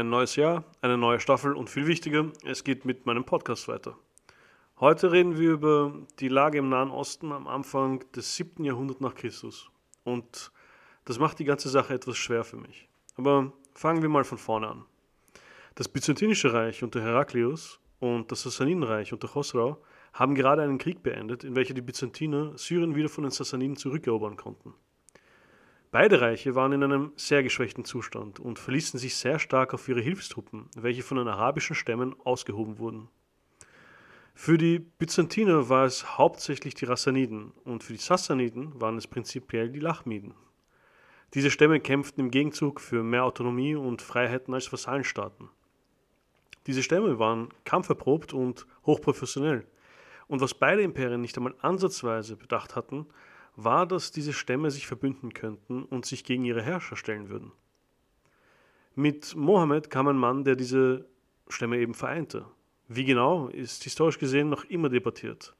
Ein neues Jahr, eine neue Staffel und viel wichtiger, es geht mit meinem Podcast weiter. Heute reden wir über die Lage im Nahen Osten am Anfang des 7. Jahrhunderts nach Christus. Und das macht die ganze Sache etwas schwer für mich. Aber fangen wir mal von vorne an. Das Byzantinische Reich unter Heraklius und das Sassanidenreich unter Chosrau haben gerade einen Krieg beendet, in welcher die Byzantiner Syrien wieder von den Sassaniden zurückerobern konnten. Beide Reiche waren in einem sehr geschwächten Zustand und verließen sich sehr stark auf ihre Hilfstruppen, welche von den arabischen Stämmen ausgehoben wurden. Für die Byzantiner war es hauptsächlich die Rassaniden und für die Sassaniden waren es prinzipiell die Lachmiden. Diese Stämme kämpften im Gegenzug für mehr Autonomie und Freiheiten als Vasallenstaaten. Diese Stämme waren kampferprobt und hochprofessionell. Und was beide Imperien nicht einmal ansatzweise bedacht hatten, war, dass diese Stämme sich verbünden könnten und sich gegen ihre Herrscher stellen würden. Mit Mohammed kam ein Mann, der diese Stämme eben vereinte. Wie genau, ist historisch gesehen noch immer debattiert.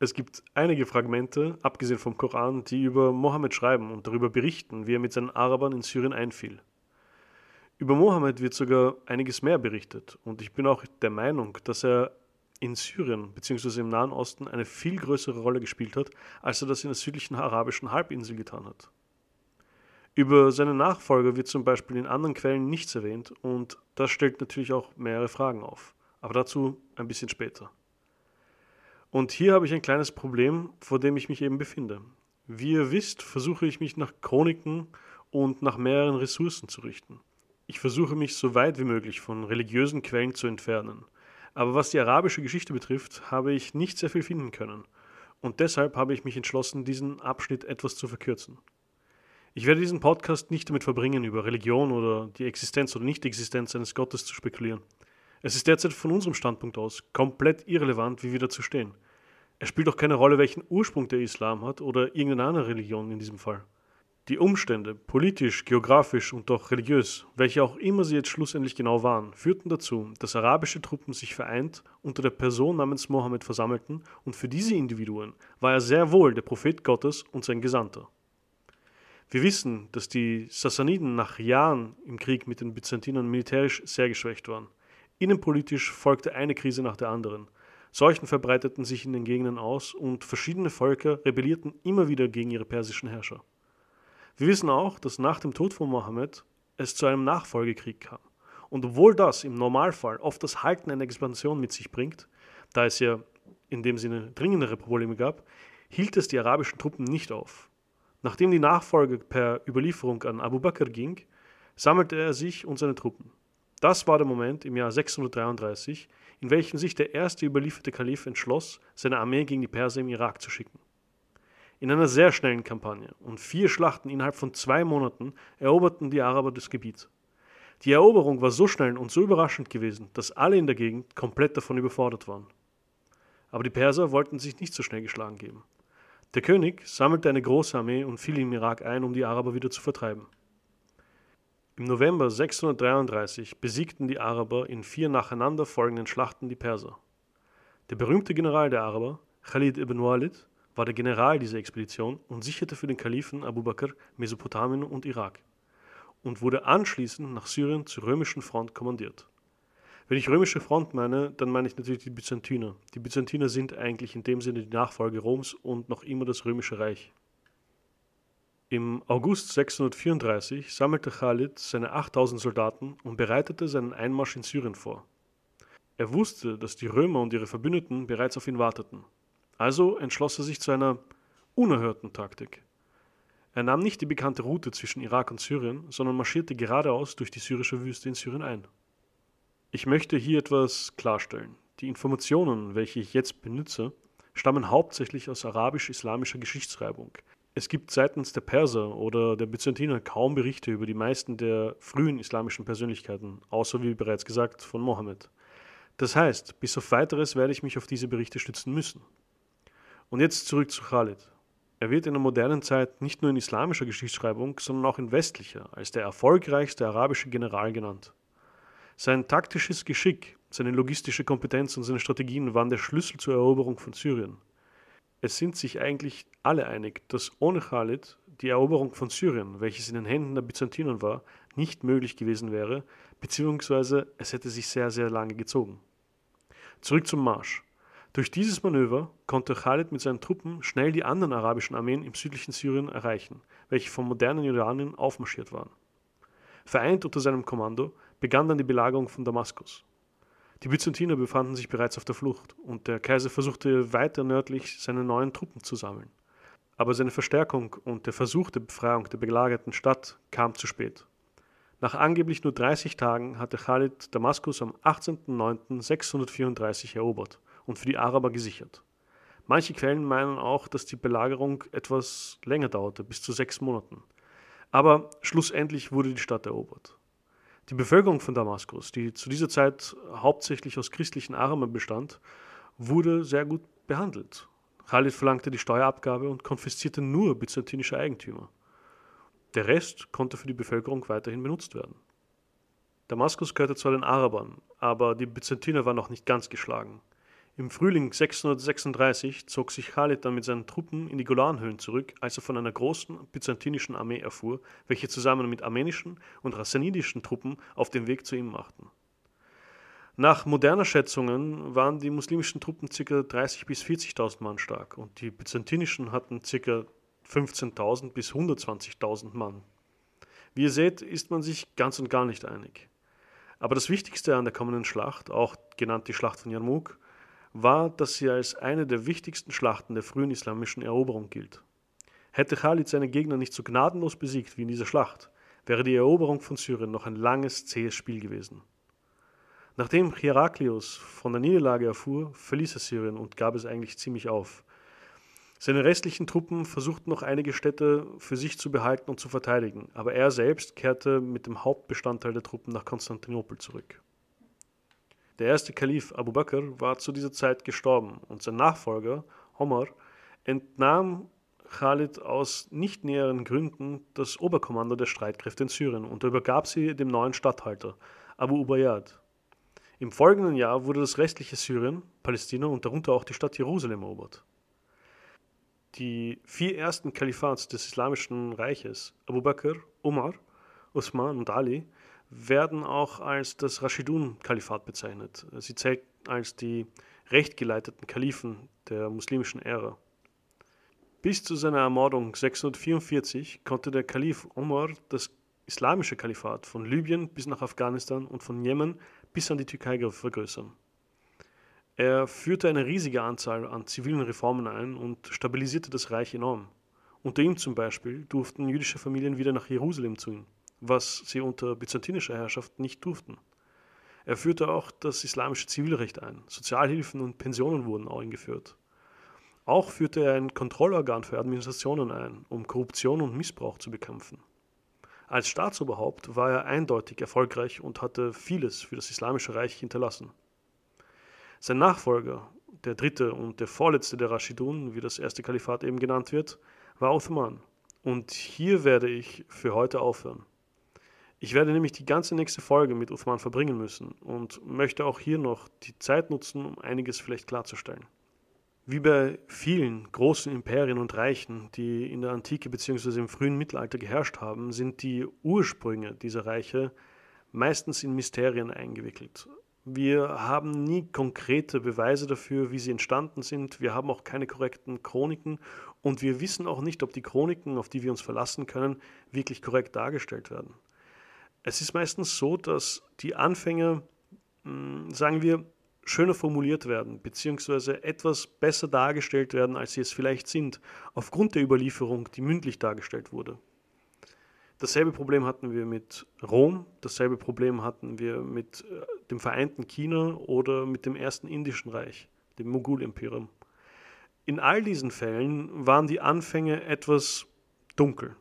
Es gibt einige Fragmente, abgesehen vom Koran, die über Mohammed schreiben und darüber berichten, wie er mit seinen Arabern in Syrien einfiel. Über Mohammed wird sogar einiges mehr berichtet und ich bin auch der Meinung, dass er in Syrien bzw. im Nahen Osten eine viel größere Rolle gespielt hat, als er das in der südlichen arabischen Halbinsel getan hat. Über seine Nachfolger wird zum Beispiel in anderen Quellen nichts erwähnt und das stellt natürlich auch mehrere Fragen auf. Aber dazu ein bisschen später. Und hier habe ich ein kleines Problem, vor dem ich mich eben befinde. Wie ihr wisst, versuche ich mich nach Chroniken und nach mehreren Ressourcen zu richten. Ich versuche mich so weit wie möglich von religiösen Quellen zu entfernen – aber was die arabische Geschichte betrifft, habe ich nicht sehr viel finden können. Und deshalb habe ich mich entschlossen, diesen Abschnitt etwas zu verkürzen. Ich werde diesen Podcast nicht damit verbringen, über Religion oder die Existenz oder Nicht-Existenz eines Gottes zu spekulieren. Es ist derzeit von unserem Standpunkt aus komplett irrelevant, wie wir dazu stehen. Es spielt auch keine Rolle, welchen Ursprung der Islam hat oder irgendeine andere Religion in diesem Fall. Die Umstände, politisch, geografisch und doch religiös, welche auch immer sie jetzt schlussendlich genau waren, führten dazu, dass arabische Truppen sich vereint unter der Person namens Mohammed versammelten und für diese Individuen war er sehr wohl der Prophet Gottes und sein Gesandter. Wir wissen, dass die Sassaniden nach Jahren im Krieg mit den Byzantinern militärisch sehr geschwächt waren. Innenpolitisch folgte eine Krise nach der anderen. Seuchen verbreiteten sich in den Gegenden aus und verschiedene Völker rebellierten immer wieder gegen ihre persischen Herrscher. Wir wissen auch, dass nach dem Tod von Mohammed es zu einem Nachfolgekrieg kam. Und obwohl das im Normalfall oft das Halten einer Expansion mit sich bringt, da es ja in dem Sinne dringendere Probleme gab, hielt es die arabischen Truppen nicht auf. Nachdem die Nachfolge per Überlieferung an Abu Bakr ging, sammelte er sich und seine Truppen. Das war der Moment im Jahr 633, in welchem sich der erste überlieferte Kalif entschloss, seine Armee gegen die Perser im Irak zu schicken. In einer sehr schnellen Kampagne und vier Schlachten innerhalb von zwei Monaten eroberten die Araber das Gebiet. Die Eroberung war so schnell und so überraschend gewesen, dass alle in der Gegend komplett davon überfordert waren. Aber die Perser wollten sich nicht so schnell geschlagen geben. Der König sammelte eine große Armee und fiel im Irak ein, um die Araber wieder zu vertreiben. Im November 633 besiegten die Araber in vier nacheinander folgenden Schlachten die Perser. Der berühmte General der Araber, Khalid ibn Walid, war der General dieser Expedition und sicherte für den Kalifen Abu Bakr Mesopotamien und Irak und wurde anschließend nach Syrien zur römischen Front kommandiert. Wenn ich römische Front meine, dann meine ich natürlich die Byzantiner. Die Byzantiner sind eigentlich in dem Sinne die Nachfolge Roms und noch immer das römische Reich. Im August 634 sammelte Khalid seine 8000 Soldaten und bereitete seinen Einmarsch in Syrien vor. Er wusste, dass die Römer und ihre Verbündeten bereits auf ihn warteten. Also entschloss er sich zu einer unerhörten Taktik. Er nahm nicht die bekannte Route zwischen Irak und Syrien, sondern marschierte geradeaus durch die syrische Wüste in Syrien ein. Ich möchte hier etwas klarstellen. Die Informationen, welche ich jetzt benutze, stammen hauptsächlich aus arabisch-islamischer Geschichtsschreibung. Es gibt seitens der Perser oder der Byzantiner kaum Berichte über die meisten der frühen islamischen Persönlichkeiten, außer wie bereits gesagt von Mohammed. Das heißt, bis auf weiteres werde ich mich auf diese Berichte stützen müssen. Und jetzt zurück zu Khalid. Er wird in der modernen Zeit nicht nur in islamischer Geschichtsschreibung, sondern auch in westlicher als der erfolgreichste arabische General genannt. Sein taktisches Geschick, seine logistische Kompetenz und seine Strategien waren der Schlüssel zur Eroberung von Syrien. Es sind sich eigentlich alle einig, dass ohne Khalid die Eroberung von Syrien, welches in den Händen der Byzantinern war, nicht möglich gewesen wäre, beziehungsweise es hätte sich sehr, sehr lange gezogen. Zurück zum Marsch. Durch dieses Manöver konnte Khalid mit seinen Truppen schnell die anderen arabischen Armeen im südlichen Syrien erreichen, welche vom modernen Jordanien aufmarschiert waren. Vereint unter seinem Kommando begann dann die Belagerung von Damaskus. Die Byzantiner befanden sich bereits auf der Flucht und der Kaiser versuchte weiter nördlich seine neuen Truppen zu sammeln. Aber seine Verstärkung und der Versuch der Befreiung der belagerten Stadt kam zu spät. Nach angeblich nur 30 Tagen hatte Khalid Damaskus am 18.09.634 erobert und für die Araber gesichert. Manche Quellen meinen auch, dass die Belagerung etwas länger dauerte, bis zu sechs Monaten. Aber schlussendlich wurde die Stadt erobert. Die Bevölkerung von Damaskus, die zu dieser Zeit hauptsächlich aus christlichen Armen bestand, wurde sehr gut behandelt. Khalid verlangte die Steuerabgabe und konfiszierte nur byzantinische Eigentümer. Der Rest konnte für die Bevölkerung weiterhin benutzt werden. Damaskus gehörte zwar den Arabern, aber die Byzantiner waren noch nicht ganz geschlagen. Im Frühling 636 zog sich Khalid dann mit seinen Truppen in die Golanhöhen zurück, als er von einer großen byzantinischen Armee erfuhr, welche zusammen mit armenischen und rassanidischen Truppen auf den Weg zu ihm machten. Nach moderner Schätzungen waren die muslimischen Truppen ca. 30.000 bis 40.000 Mann stark und die byzantinischen hatten ca. 15.000 bis 120.000 Mann. Wie ihr seht, ist man sich ganz und gar nicht einig. Aber das Wichtigste an der kommenden Schlacht, auch genannt die Schlacht von Yarmouk, war, dass sie als eine der wichtigsten Schlachten der frühen islamischen Eroberung gilt. Hätte Khalid seine Gegner nicht so gnadenlos besiegt wie in dieser Schlacht, wäre die Eroberung von Syrien noch ein langes, zähes Spiel gewesen. Nachdem Heraklius von der Niederlage erfuhr, verließ er Syrien und gab es eigentlich ziemlich auf. Seine restlichen Truppen versuchten noch einige Städte für sich zu behalten und zu verteidigen, aber er selbst kehrte mit dem Hauptbestandteil der Truppen nach Konstantinopel zurück. Der erste Kalif Abu Bakr war zu dieser Zeit gestorben und sein Nachfolger, Omar, entnahm Khalid aus nicht näheren Gründen das Oberkommando der Streitkräfte in Syrien und übergab sie dem neuen Statthalter, Abu Ubayyad. Im folgenden Jahr wurde das restliche Syrien, Palästina und darunter auch die Stadt Jerusalem erobert. Die vier ersten Kalifats des Islamischen Reiches, Abu Bakr, Umar, Uthman und Ali, werden auch als das Rashidun-Kalifat bezeichnet. Sie zählt als die rechtgeleiteten Kalifen der muslimischen Ära. Bis zu seiner Ermordung 644 konnte der Kalif Omar das islamische Kalifat von Libyen bis nach Afghanistan und von Jemen bis an die Türkei vergrößern. Er führte eine riesige Anzahl an zivilen Reformen ein und stabilisierte das Reich enorm. Unter ihm zum Beispiel durften jüdische Familien wieder nach Jerusalem ziehen was sie unter byzantinischer Herrschaft nicht durften. Er führte auch das islamische Zivilrecht ein. Sozialhilfen und Pensionen wurden auch eingeführt. Auch führte er ein Kontrollorgan für Administrationen ein, um Korruption und Missbrauch zu bekämpfen. Als Staatsoberhaupt war er eindeutig erfolgreich und hatte vieles für das Islamische Reich hinterlassen. Sein Nachfolger, der dritte und der vorletzte der Rashidun, wie das erste Kalifat eben genannt wird, war Uthman. Und hier werde ich für heute aufhören. Ich werde nämlich die ganze nächste Folge mit Uthman verbringen müssen und möchte auch hier noch die Zeit nutzen, um einiges vielleicht klarzustellen. Wie bei vielen großen Imperien und Reichen, die in der Antike bzw. im frühen Mittelalter geherrscht haben, sind die Ursprünge dieser Reiche meistens in Mysterien eingewickelt. Wir haben nie konkrete Beweise dafür, wie sie entstanden sind. Wir haben auch keine korrekten Chroniken und wir wissen auch nicht, ob die Chroniken, auf die wir uns verlassen können, wirklich korrekt dargestellt werden. Es ist meistens so, dass die Anfänge, hm, sagen wir, schöner formuliert werden, beziehungsweise etwas besser dargestellt werden, als sie es vielleicht sind, aufgrund der Überlieferung, die mündlich dargestellt wurde. Dasselbe Problem hatten wir mit Rom, dasselbe Problem hatten wir mit äh, dem vereinten China oder mit dem ersten indischen Reich, dem Mogul-Imperium. In all diesen Fällen waren die Anfänge etwas dunkel.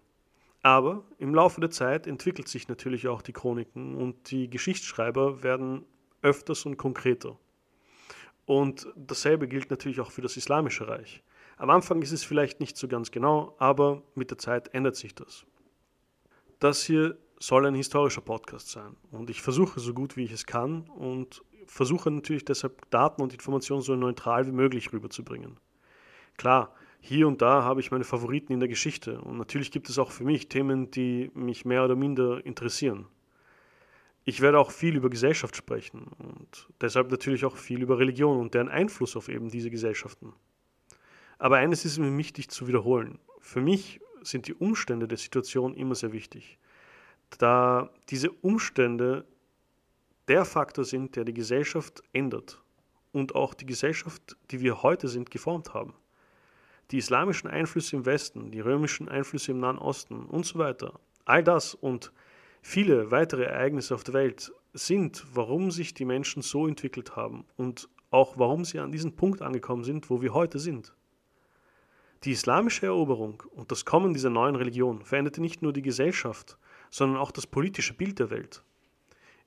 Aber im Laufe der Zeit entwickelt sich natürlich auch die Chroniken und die Geschichtsschreiber werden öfters und konkreter. Und dasselbe gilt natürlich auch für das Islamische Reich. Am Anfang ist es vielleicht nicht so ganz genau, aber mit der Zeit ändert sich das. Das hier soll ein historischer Podcast sein und ich versuche so gut wie ich es kann und versuche natürlich deshalb Daten und Informationen so neutral wie möglich rüberzubringen. Klar, Hier und da habe ich meine Favoriten in der Geschichte und natürlich gibt es auch für mich Themen, die mich mehr oder minder interessieren. Ich werde auch viel über Gesellschaft sprechen und deshalb natürlich auch viel über Religion und deren Einfluss auf eben diese Gesellschaften. Aber eines ist mir wichtig zu wiederholen. Für mich sind die Umstände der Situation immer sehr wichtig, da diese Umstände der Faktor sind, der die Gesellschaft ändert und auch die Gesellschaft, die wir heute sind, geformt haben. Die islamischen Einflüsse im Westen, die römischen Einflüsse im Nahen Osten und so weiter. All das und viele weitere Ereignisse auf der Welt sind, warum sich die Menschen so entwickelt haben und auch warum sie an diesen Punkt angekommen sind, wo wir heute sind. Die islamische Eroberung und das Kommen dieser neuen Religion veränderte nicht nur die Gesellschaft, sondern auch das politische Bild der Welt.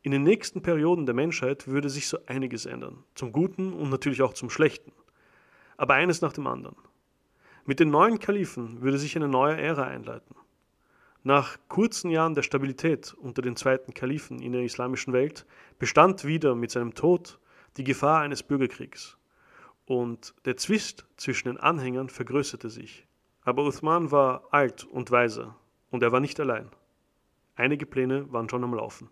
In den nächsten Perioden der Menschheit würde sich so einiges ändern, zum Guten und natürlich auch zum Schlechten. Aber eines nach dem anderen. Mit den neuen Kalifen würde sich eine neue Ära einleiten. Nach kurzen Jahren der Stabilität unter den zweiten Kalifen in der islamischen Welt bestand wieder mit seinem Tod die Gefahr eines Bürgerkriegs und der Zwist zwischen den Anhängern vergrößerte sich. Aber Uthman war alt und weise und er war nicht allein. Einige Pläne waren schon am Laufen.